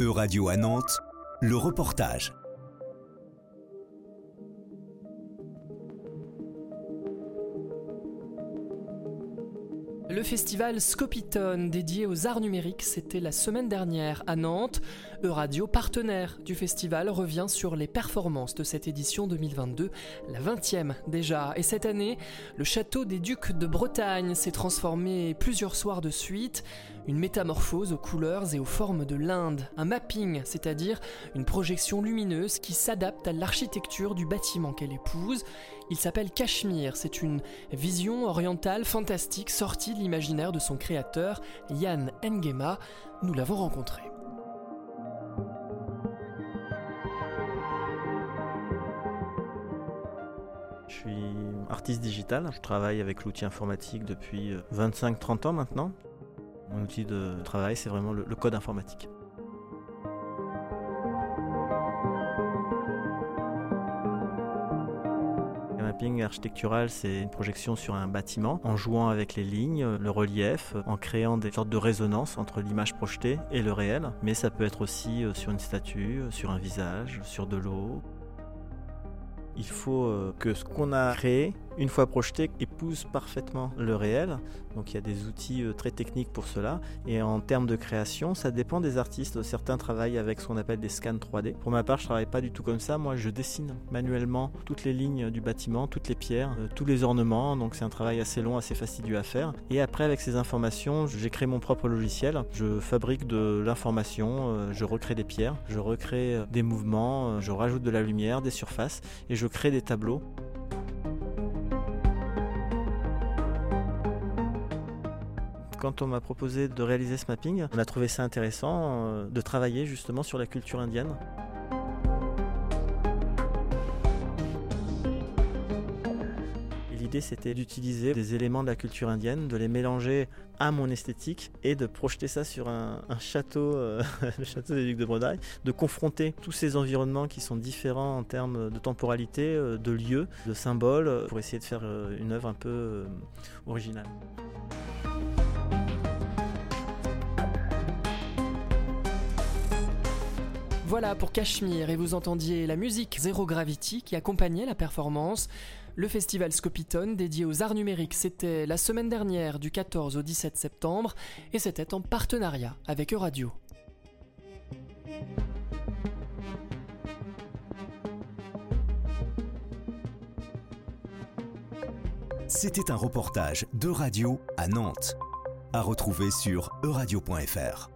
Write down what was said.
E-Radio à Nantes, le reportage. Le festival Scopiton, dédié aux arts numériques, c'était la semaine dernière à Nantes. Euradio, partenaire du festival, revient sur les performances de cette édition 2022, la 20e déjà. Et cette année, le château des Ducs de Bretagne s'est transformé plusieurs soirs de suite. Une métamorphose aux couleurs et aux formes de l'Inde. Un mapping, c'est-à-dire une projection lumineuse qui s'adapte à l'architecture du bâtiment qu'elle épouse. Il s'appelle Cachemire. C'est une vision orientale fantastique sortie de l'imaginaire de son créateur, Yann Ngema. Nous l'avons rencontré. Je suis artiste digital. Je travaille avec l'outil informatique depuis 25-30 ans maintenant. Mon outil de travail, c'est vraiment le, code informatique. Mapping architectural, c'est une projection sur un bâtiment en jouant avec les lignes, le relief, en créant des sortes de résonances entre l'image projetée et le réel. Mais ça peut être aussi euh, sur une statue, euh, sur un visage, sur de l'eau. Il faut euh, que ce qu'on a créé, une fois projeté, épouse parfaitement le réel. Donc il y a des outils euh, très techniques pour cela. Et en termes de création, ça dépend des artistes. Certains travaillent avec ce qu'on appelle des scans 3D. Pour ma part, je travaille pas du tout comme ça. Moi, je dessine manuellement toutes les lignes du bâtiment, toutes les pierres, euh, tous les ornements. Donc c'est un travail assez long, assez fastidieux à faire. Et après, avec ces informations, j'ai créé mon propre logiciel. Je fabrique de l'information, je recrée des pierres, je recrée des mouvements, je rajoute de la lumière, des surfaces et je crée des tableaux. Quand on m'a proposé de réaliser ce mapping, on a trouvé ça intéressant euh, de travailler justement sur la culture indienne. L'idée c'était d'utiliser des éléments de la culture indienne, de les mélanger à mon esthétique et de projeter ça sur un, château, euh, le château des Ducs de Bretagne, de confronter tous ces environnements qui sont différents en termes de temporalité, euh, de lieux, de symboles, pour essayer de faire une œuvre un peu originale. Voilà pour Cachemire et vous entendiez la musique Zero Gravity qui accompagnait la performance. Le festival Scopiton dédié aux arts numériques, c'était la semaine dernière du 14 au 17 septembre et c'était en partenariat avec Euradio. C'était un reportage de radio à Nantes, à retrouver sur euradio.fr.